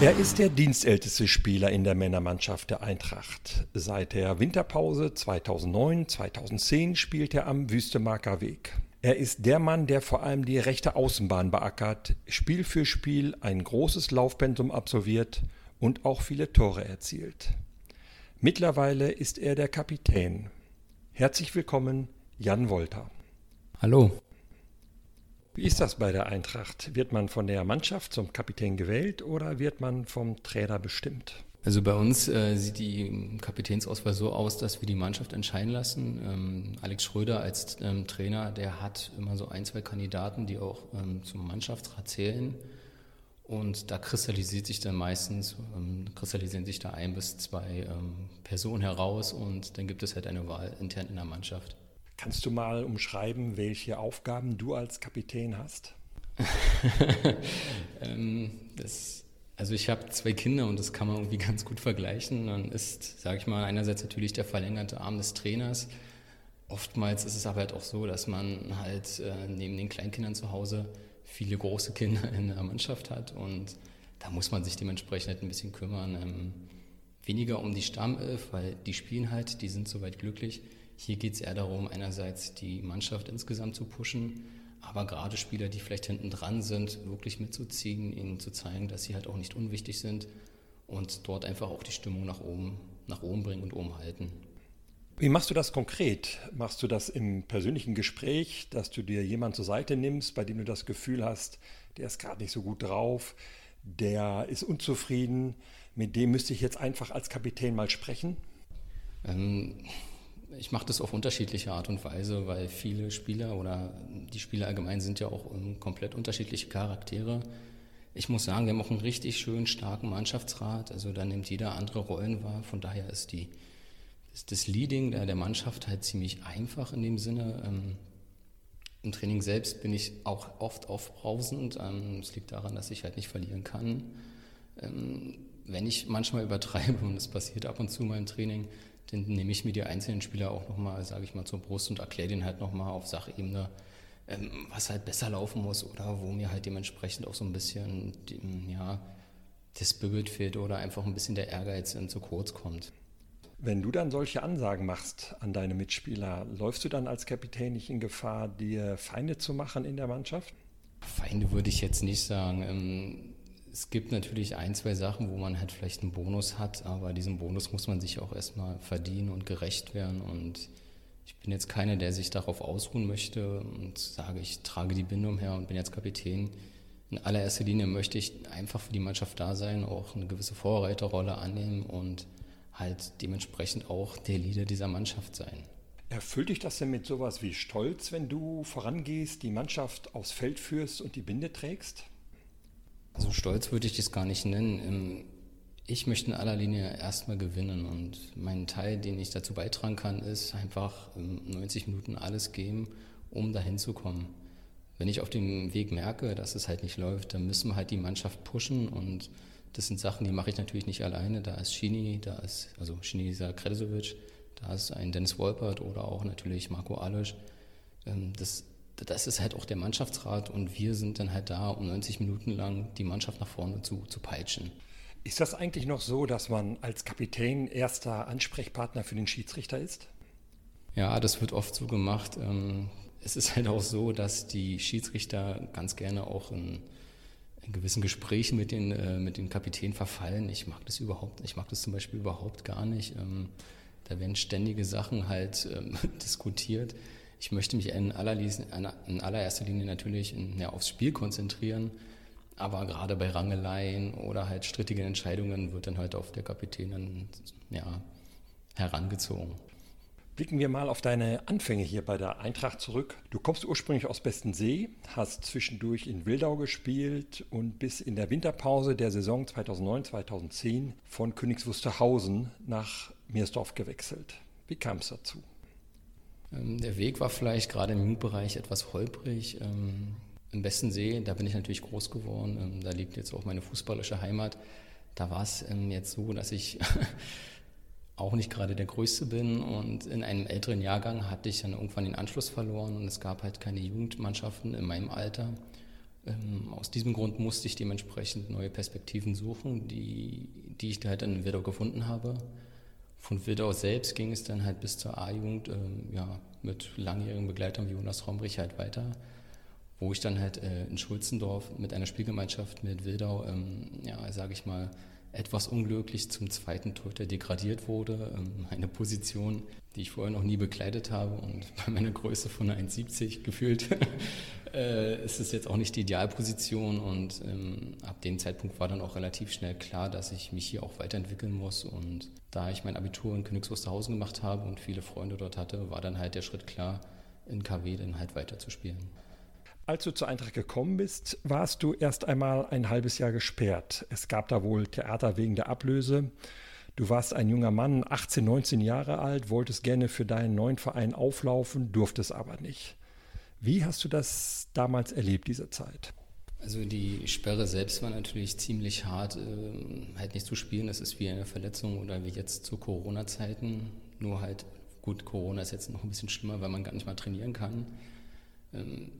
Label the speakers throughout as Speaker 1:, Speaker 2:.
Speaker 1: Er ist der dienstälteste Spieler in der Männermannschaft der Eintracht. Seit der Winterpause 2009-2010 spielt er am Wüstemarker Weg. Er ist der Mann, der vor allem die rechte Außenbahn beackert, Spiel für Spiel ein großes Laufpensum absolviert und auch viele Tore erzielt. Mittlerweile ist er der Kapitän. Herzlich willkommen, Jan Wolter.
Speaker 2: Hallo.
Speaker 1: Wie ist das bei der Eintracht? Wird man von der Mannschaft zum Kapitän gewählt oder wird man vom Trainer bestimmt?
Speaker 2: Also bei uns äh, sieht die Kapitänsauswahl so aus, dass wir die Mannschaft entscheiden lassen. Ähm, Alex Schröder als ähm, Trainer, der hat immer so ein, zwei Kandidaten, die auch ähm, zum Mannschaftsrat zählen. Und da kristallisiert sich dann meistens, ähm, kristallisieren sich da ein bis zwei ähm, Personen heraus und dann gibt es halt eine Wahl intern in der Mannschaft.
Speaker 1: Kannst du mal umschreiben, welche Aufgaben du als Kapitän hast?
Speaker 2: ähm, das, also ich habe zwei Kinder und das kann man irgendwie ganz gut vergleichen. Man ist, sage ich mal, einerseits natürlich der verlängerte Arm des Trainers. Oftmals ist es aber halt auch so, dass man halt äh, neben den Kleinkindern zu Hause viele große Kinder in der Mannschaft hat und da muss man sich dementsprechend halt ein bisschen kümmern. Ähm, weniger um die Stammelf, weil die spielen halt, die sind soweit glücklich. Hier geht es eher darum, einerseits die Mannschaft insgesamt zu pushen, aber gerade Spieler, die vielleicht hinten dran sind, wirklich mitzuziehen, ihnen zu zeigen, dass sie halt auch nicht unwichtig sind und dort einfach auch die Stimmung nach oben, nach oben bringen und oben halten.
Speaker 1: Wie machst du das konkret? Machst du das im persönlichen Gespräch, dass du dir jemanden zur Seite nimmst, bei dem du das Gefühl hast, der ist gerade nicht so gut drauf, der ist unzufrieden, mit dem müsste ich jetzt einfach als Kapitän mal sprechen?
Speaker 2: Ähm, ich mache das auf unterschiedliche Art und Weise, weil viele Spieler oder die Spieler allgemein sind ja auch komplett unterschiedliche Charaktere. Ich muss sagen, wir haben auch einen richtig schön starken Mannschaftsrat. Also da nimmt jeder andere Rollen wahr. Von daher ist, die, ist das Leading der, der Mannschaft halt ziemlich einfach in dem Sinne. Ähm, Im Training selbst bin ich auch oft aufbrausend. Ähm, es liegt daran, dass ich halt nicht verlieren kann. Ähm, wenn ich manchmal übertreibe, und das passiert ab und zu mal im Training, dann nehme ich mir die einzelnen Spieler auch nochmal, sage ich mal, zur Brust und erkläre denen halt nochmal auf Sachebene, ähm, was halt besser laufen muss oder wo mir halt dementsprechend auch so ein bisschen, ja, der Spirit fehlt oder einfach ein bisschen der Ehrgeiz zu kurz kommt.
Speaker 1: Wenn du dann solche Ansagen machst an deine Mitspieler, läufst du dann als Kapitän nicht in Gefahr, dir Feinde zu machen in der Mannschaft?
Speaker 2: Feinde würde ich jetzt nicht sagen. Es gibt natürlich ein, zwei Sachen, wo man halt vielleicht einen Bonus hat, aber diesen Bonus muss man sich auch erstmal verdienen und gerecht werden. Und ich bin jetzt keiner, der sich darauf ausruhen möchte und sage, ich trage die Bindung her und bin jetzt Kapitän. In allererster Linie möchte ich einfach für die Mannschaft da sein, auch eine gewisse Vorreiterrolle annehmen und halt dementsprechend auch der Leader dieser Mannschaft sein.
Speaker 1: Erfüllt dich das denn mit sowas wie Stolz, wenn du vorangehst, die Mannschaft aufs Feld führst und die Binde trägst?
Speaker 2: Also stolz würde ich das gar nicht nennen. Ähm, ich möchte in aller Linie erstmal gewinnen und mein Teil, den ich dazu beitragen kann, ist einfach 90 Minuten alles geben, um dahin zu kommen. Wenn ich auf dem Weg merke, dass es halt nicht läuft, dann müssen wir halt die Mannschaft pushen und das sind Sachen, die mache ich natürlich nicht alleine. Da ist Schini, da ist, also Schini Kresovic, da ist ein Dennis Wolpert oder auch natürlich Marco Alisch. Ähm, das das ist halt auch der Mannschaftsrat und wir sind dann halt da, um 90 Minuten lang die Mannschaft nach vorne zu, zu peitschen.
Speaker 1: Ist das eigentlich noch so, dass man als Kapitän erster Ansprechpartner für den Schiedsrichter ist?
Speaker 2: Ja, das wird oft so gemacht. Ähm, es ist halt auch so, dass die Schiedsrichter ganz gerne auch in, in gewissen Gesprächen mit den, äh, mit den Kapitänen verfallen. Ich mag das überhaupt, ich mag das zum Beispiel überhaupt gar nicht. Ähm, da werden ständige Sachen halt ähm, diskutiert. Ich möchte mich in, in allererster Linie natürlich ja, aufs Spiel konzentrieren, aber gerade bei Rangeleien oder halt strittigen Entscheidungen wird dann halt auf der Kapitän dann, ja, herangezogen.
Speaker 1: Blicken wir mal auf deine Anfänge hier bei der Eintracht zurück. Du kommst ursprünglich aus Bestensee, hast zwischendurch in Wildau gespielt und bis in der Winterpause der Saison 2009-2010 von Königs Wusterhausen nach Meersdorf gewechselt. Wie kam es dazu?
Speaker 2: Ähm, der Weg war vielleicht gerade im Jugendbereich etwas holprig. Ähm, Im besten See, da bin ich natürlich groß geworden. Ähm, da liegt jetzt auch meine fußballische Heimat. Da war es jetzt so, dass ich auch nicht gerade der Größte bin und in einem älteren Jahrgang hatte ich dann irgendwann den Anschluss verloren und es gab halt keine Jugendmannschaften in meinem Alter. aus diesem Grund musste ich dementsprechend neue Perspektiven suchen, die, die ich halt in Widder gefunden habe. Von Widau selbst ging es dann halt bis zur A-Jugend ähm, ja, mit langjährigen Begleitern wie Jonas Rombrich halt weiter, wo ich dann halt äh, in Schulzendorf mit einer Spielgemeinschaft mit Wildau, ähm, ja, sage ich mal, etwas unglücklich zum zweiten Torhüter degradiert wurde. Ähm, eine Position, die ich vorher noch nie bekleidet habe und bei meiner Größe von 1,70 gefühlt äh, ist es jetzt auch nicht die Idealposition und ähm, ab dem Zeitpunkt war dann auch relativ schnell klar, dass ich mich hier auch weiterentwickeln muss und da ich mein Abitur in Königs Wusterhausen gemacht habe und viele Freunde dort hatte, war dann halt der Schritt klar, in KW dann halt weiterzuspielen.
Speaker 1: Als du zur Eintracht gekommen bist, warst du erst einmal ein halbes Jahr gesperrt. Es gab da wohl Theater wegen der Ablöse. Du warst ein junger Mann, 18, 19 Jahre alt, wolltest gerne für deinen neuen Verein auflaufen, durftest aber nicht. Wie hast du das damals erlebt, diese Zeit?
Speaker 2: Also die Sperre selbst war natürlich ziemlich hart, äh, halt nicht zu spielen. Das ist wie eine Verletzung oder wie jetzt zu Corona-Zeiten. Nur halt, gut, Corona ist jetzt noch ein bisschen schlimmer, weil man gar nicht mal trainieren kann. Ähm,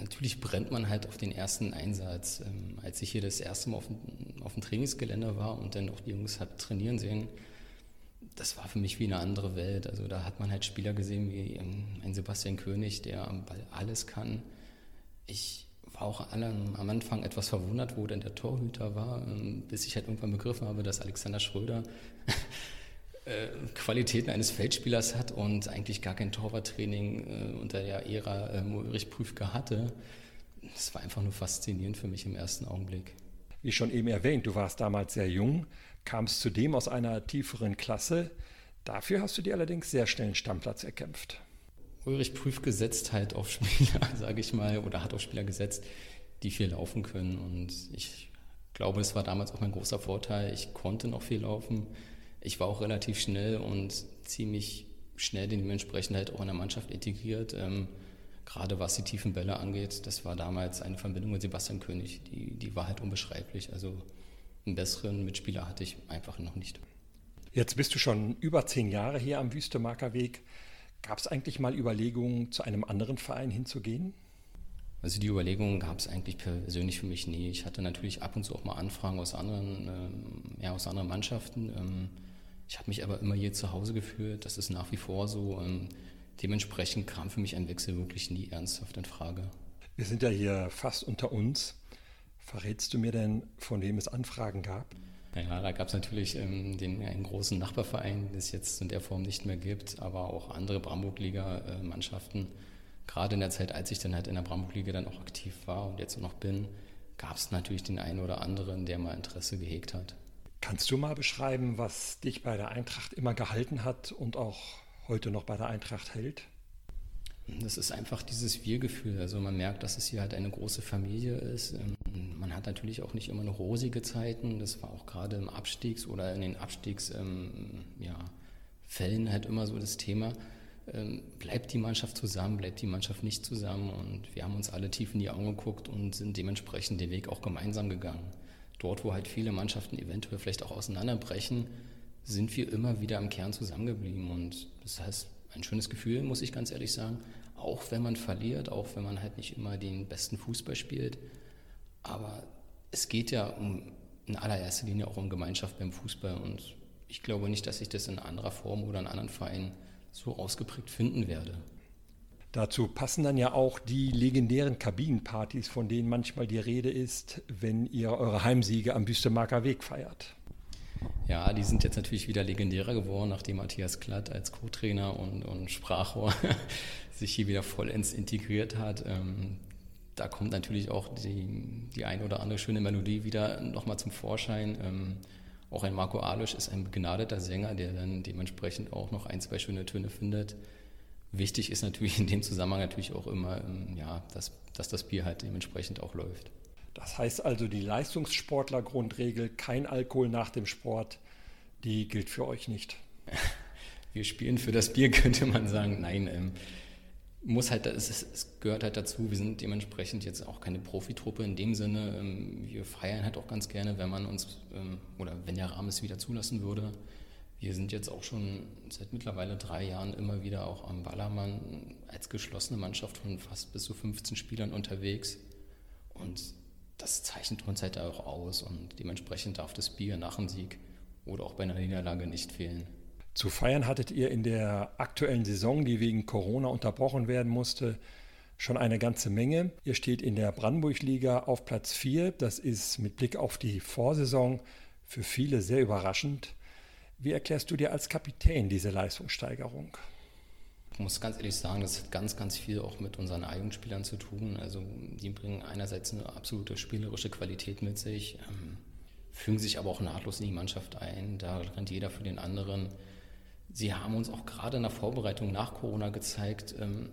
Speaker 2: natürlich brennt man halt auf den ersten Einsatz. Ähm, als ich hier das erste Mal auf dem, auf dem Trainingsgelände war und dann auch die Jungs hat trainieren sehen, das war für mich wie eine andere Welt. Also da hat man halt Spieler gesehen wie ähm, ein Sebastian König, der am Ball alles kann. Ich war auch am Anfang etwas verwundert, wo denn der Torhüter war, ähm, bis ich halt irgendwann begriffen habe, dass Alexander Schröder Qualitäten eines Feldspielers hat und eigentlich gar kein Torwarttraining äh, unter der Ära äh, Ulrich Prüfke hatte. Das war einfach nur faszinierend für mich im ersten Augenblick.
Speaker 1: Wie schon eben erwähnt, du warst damals sehr jung, kamst zudem aus einer tieferen Klasse. Dafür hast du dir allerdings sehr schnell einen Stammplatz erkämpft.
Speaker 2: Ulrich Prüfke setzt halt auf Spieler, sage ich mal, oder hat auf Spieler gesetzt, die viel laufen können. Und ich glaube, das war damals auch mein großer Vorteil. Ich konnte noch viel laufen ich war auch relativ schnell und ziemlich schnell dementsprechend halt auch in der Mannschaft integriert. Ähm, gerade was die tiefen Bälle angeht, das war damals eine Verbindung mit Sebastian König, die, die war halt unbeschreiblich. Also einen besseren Mitspieler hatte ich einfach noch nicht.
Speaker 1: Jetzt bist du schon über zehn Jahre hier am Wüstemarker Weg. Gab es eigentlich mal Überlegungen, zu einem anderen Verein hinzugehen?
Speaker 2: Also die Überlegungen gab es eigentlich persönlich für mich nie. Ich hatte natürlich ab und zu auch mal Anfragen aus anderen, ähm, ja, aus anderen Mannschaften. Ähm, ich habe mich aber immer hier zu Hause gefühlt. Das ist nach wie vor so. Und dementsprechend kam für mich ein Wechsel wirklich nie ernsthaft in Frage.
Speaker 1: Wir sind ja hier fast unter uns. Verrätst du mir denn, von wem es Anfragen gab?
Speaker 2: Ja, da gab es natürlich ähm, den, einen großen Nachbarverein, den es jetzt in der Form nicht mehr gibt, aber auch andere Bramburg-Liga-Mannschaften. Gerade in der Zeit, als ich dann halt in der Bramburg-Liga dann auch aktiv war und jetzt noch bin, gab es natürlich den einen oder anderen, der mal Interesse gehegt hat.
Speaker 1: Kannst du mal beschreiben, was dich bei der Eintracht immer gehalten hat und auch heute noch bei der Eintracht hält?
Speaker 2: Das ist einfach dieses Wir-Gefühl. Also man merkt, dass es hier halt eine große Familie ist. Ähm, man hat natürlich auch nicht immer nur rosige Zeiten. Das war auch gerade im Abstiegs- oder in den Abstiegsfällen ähm, ja, halt immer so das Thema. Ähm, bleibt die Mannschaft zusammen, bleibt die Mannschaft nicht zusammen? Und wir haben uns alle tief in die Augen geguckt und sind dementsprechend den Weg auch gemeinsam gegangen dort, wo halt viele Mannschaften eventuell vielleicht auch auseinanderbrechen, sind wir immer wieder im Kern zusammengeblieben. Und das heißt, ein schönes Gefühl, muss ich ganz ehrlich sagen. Auch wenn man verliert, auch wenn man halt nicht immer den besten Fußball spielt. Aber es geht ja um, in allererster Linie auch um Gemeinschaft beim Fußball. Und ich glaube nicht, dass ich das in anderer Form oder in anderen Vereinen so ausgeprägt finden werde.
Speaker 1: Dazu passen dann ja auch die legendären Kabinenpartys, von denen manchmal die Rede ist, wenn ihr eure Heimsiege am Büstemarker Weg feiert.
Speaker 2: Ja, die sind jetzt natürlich wieder legendärer geworden, nachdem Matthias Klatt als Co-Trainer und, und Sprachrohr sich hier wieder vollends integriert hat. Ähm, da kommt natürlich auch die, die eine oder andere schöne Melodie wieder nochmal zum Vorschein. Ähm, auch ein Marco Alisch ist ein begnadeter Sänger, der dann dementsprechend auch noch ein, zwei schöne Töne findet. Wichtig ist natürlich in dem Zusammenhang natürlich auch immer, ähm, ja, dass, dass das Bier halt dementsprechend auch läuft.
Speaker 1: Das heißt also, die Leistungssportler-Grundregel, kein Alkohol nach dem Sport, die gilt für euch nicht.
Speaker 2: wir spielen für das Bier, könnte man sagen. Nein, ähm, muss halt, es, es, gehört halt dazu, wir sind dementsprechend jetzt auch keine Profitruppe in dem Sinne. Ähm, wir feiern halt auch ganz gerne, wenn man uns, ähm, oder wenn der Rahmen es wieder zulassen würde. Wir sind jetzt auch schon seit mittlerweile drei Jahren immer wieder auch am Ballermann als geschlossene Mannschaft von fast bis zu 15 Spielern unterwegs. Und das zeichnet uns halt auch aus und dementsprechend darf das Bier nach dem Sieg oder auch bei einer Niederlage nicht fehlen.
Speaker 1: Zu feiern hattet ihr in der aktuellen Saison, die wegen Corona unterbrochen werden musste, schon eine ganze Menge. Ihr steht in der Brandenburg-Liga auf Platz 4. Das ist mit Blick auf die Vorsaison für viele sehr überraschend. Wie erklärst du dir als Kapitän diese Leistungssteigerung?
Speaker 2: Ich muss ganz ehrlich sagen, das hat ganz, ganz viel auch mit unseren eigenen Spielern zu tun. Also die bringen einerseits eine absolute spielerische Qualität mit sich, ähm, fügen sich aber auch nahtlos in die Mannschaft ein. Da rennt jeder für den anderen. Sie haben uns auch gerade in der Vorbereitung nach Corona gezeigt, ähm,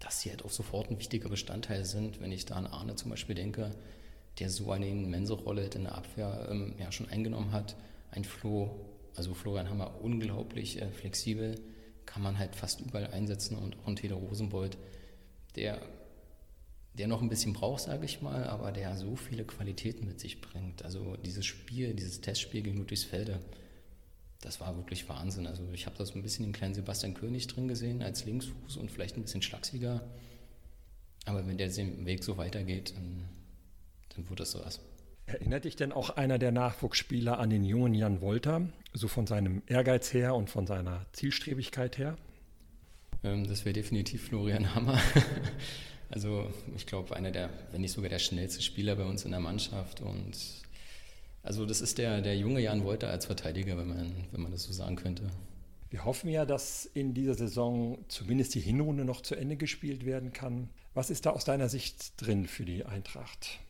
Speaker 2: dass sie halt auch sofort ein wichtiger Bestandteil sind. Wenn ich da an Arne zum Beispiel denke, der so eine immense Rolle in der Abwehr ähm, ja, schon eingenommen hat. Ein Flo, also Florian Hammer, unglaublich äh, flexibel, kann man halt fast überall einsetzen und auch ein Theodor Rosenbold, der, der noch ein bisschen braucht, sage ich mal, aber der so viele Qualitäten mit sich bringt. Also dieses Spiel, dieses Testspiel gegen Ludwigsfelde, das war wirklich Wahnsinn. Also ich habe das ein bisschen den kleinen Sebastian König drin gesehen als Linksfuß und vielleicht ein bisschen schlagsiger. Aber wenn der Weg so weitergeht, dann, dann wird das sowas.
Speaker 1: Erinnert dich denn auch einer der Nachwuchsspieler an den jungen Jan Wolter, so von seinem Ehrgeiz her und von seiner Zielstrebigkeit her?
Speaker 2: Ähm, das wäre definitiv Florian Hammer. also ich glaube, einer der, wenn nicht sogar der schnellste Spieler bei uns in der Mannschaft und also das ist der, der junge Jan Wolter als Verteidiger, wenn man, wenn man das so sagen könnte.
Speaker 1: Wir hoffen ja, dass in dieser Saison zumindest die Hinrunde noch zu Ende gespielt werden kann. Was ist da aus deiner Sicht drin für die Eintracht?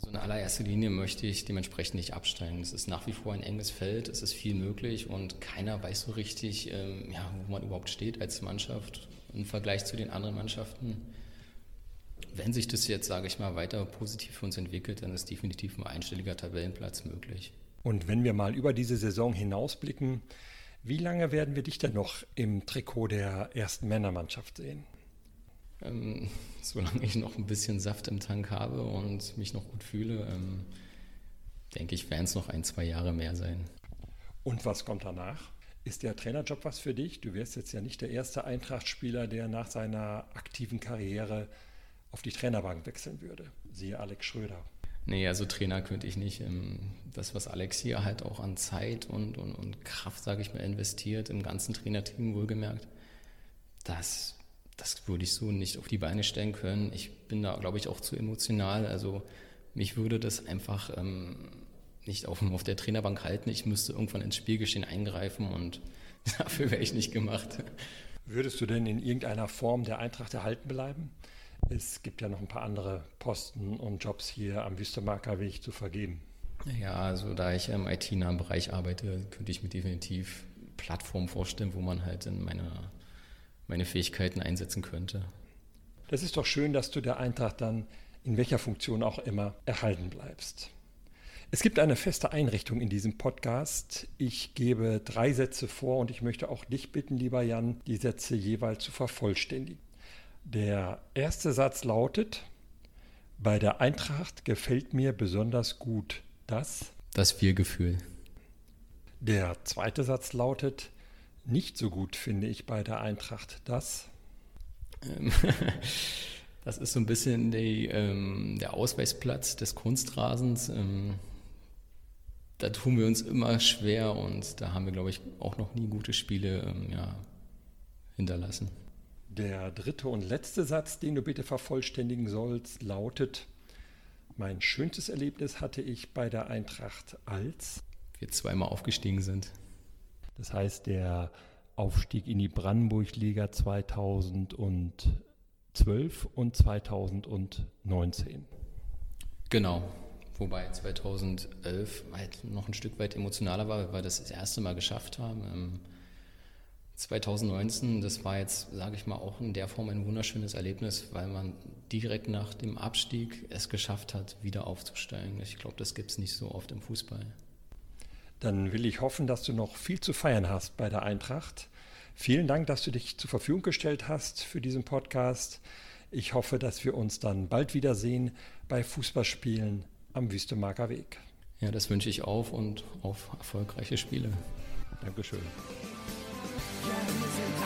Speaker 2: Also in allererster Linie möchte ich dementsprechend nicht absteigen. Es ist nach wie vor ein enges Feld, es ist viel möglich und keiner weiß so richtig, ähm, ja, wo man überhaupt steht als Mannschaft im Vergleich zu den anderen Mannschaften wenn sich das jetzt, sage ich mal, weiter positiv für uns entwickelt, dann ist definitiv ein einstelliger Tabellenplatz möglich.
Speaker 1: Und wenn wir mal über diese Saison hinausblicken, wie lange werden wir dich denn noch im Trikot der ersten Männermannschaft sehen?
Speaker 2: Ähm, solange ich noch ein bisschen Saft im Tank habe und mich noch gut fühle, ähm, denke ich, werden es noch ein, zwei Jahre mehr sein.
Speaker 1: Und was kommt danach? Ist der Trainerjob was für dich? Du wirst jetzt ja nicht der erste Eintracht-Spieler, der nach seiner aktiven Karriere auf die Trainerbank wechseln würde. Siehe Alex Schröder.
Speaker 2: Nee, also Trainer könnte ich nicht. Ähm, das, was Alex hier halt auch an Zeit und, und, und Kraft, sage ich mal, investiert, im ganzen Trainerteam wohlgemerkt, das, das würde ich so nicht auf die Beine stellen können. Ich bin da, glaube ich, auch zu emotional. Also mich würde das einfach ähm, nicht auf, auf der Trainerbank halten. Ich müsste irgendwann ins Spielgeschehen eingreifen und dafür wäre ich nicht gemacht.
Speaker 1: Würdest du denn in irgendeiner Form der Eintracht erhalten bleiben? Es gibt ja noch ein paar andere Posten und Jobs hier am Wüstemarker Weg zu vergeben.
Speaker 2: Ja, also da ich im IT-nahen Bereich arbeite, könnte ich mir definitiv Plattformen vorstellen, wo man halt in meine, meine Fähigkeiten einsetzen könnte.
Speaker 1: Das ist doch schön, dass du der Eintracht dann in welcher Funktion auch immer erhalten bleibst. Es gibt eine feste Einrichtung in diesem Podcast. Ich gebe drei Sätze vor und ich möchte auch dich bitten, lieber Jan, die Sätze jeweils zu vervollständigen. Der erste Satz lautet, bei der Eintracht gefällt mir besonders gut das.
Speaker 2: Das Wir-Gefühl.
Speaker 1: Der zweite Satz lautet, nicht so gut finde ich bei der Eintracht das.
Speaker 2: Ähm, das ist so ein bisschen die, ähm, der Ausweichsplatz des Kunstrasens. Ähm, da tun wir uns immer schwer und da haben wir, glaube ich, auch noch nie gute Spiele ähm, ja, hinterlassen.
Speaker 1: Der dritte und letzte Satz, den du bitte vervollständigen sollst, lautet, mein schönstes Erlebnis hatte ich bei der Eintracht als
Speaker 2: wir zweimal aufgestiegen sind.
Speaker 1: Das heißt, der Aufstieg in die Brandenburg-Liga 2012 und 2019.
Speaker 2: Genau, wobei 2011 halt noch ein Stück weit emotionaler war, weil wir das das erste Mal geschafft haben. Ähm, 2019, das war jetzt, sage ich mal, auch in der Form ein wunderschönes Erlebnis, weil man direkt nach dem Abstieg es geschafft hat, wieder aufzusteigen. Ich glaube, das gibt es nicht so oft im Fußball.
Speaker 1: Dann will ich hoffen, dass du noch viel zu feiern hast bei der Eintracht. Vielen Dank, dass du dich zur Verfügung gestellt hast für diesen Podcast. Ich hoffe, dass wir uns dann bald wiedersehen bei Fußballspielen am Wüstemarker Weg.
Speaker 2: Ja, das wünsche ich auf und auf erfolgreiche Spiele.
Speaker 1: Dankeschön.
Speaker 3: Yeah,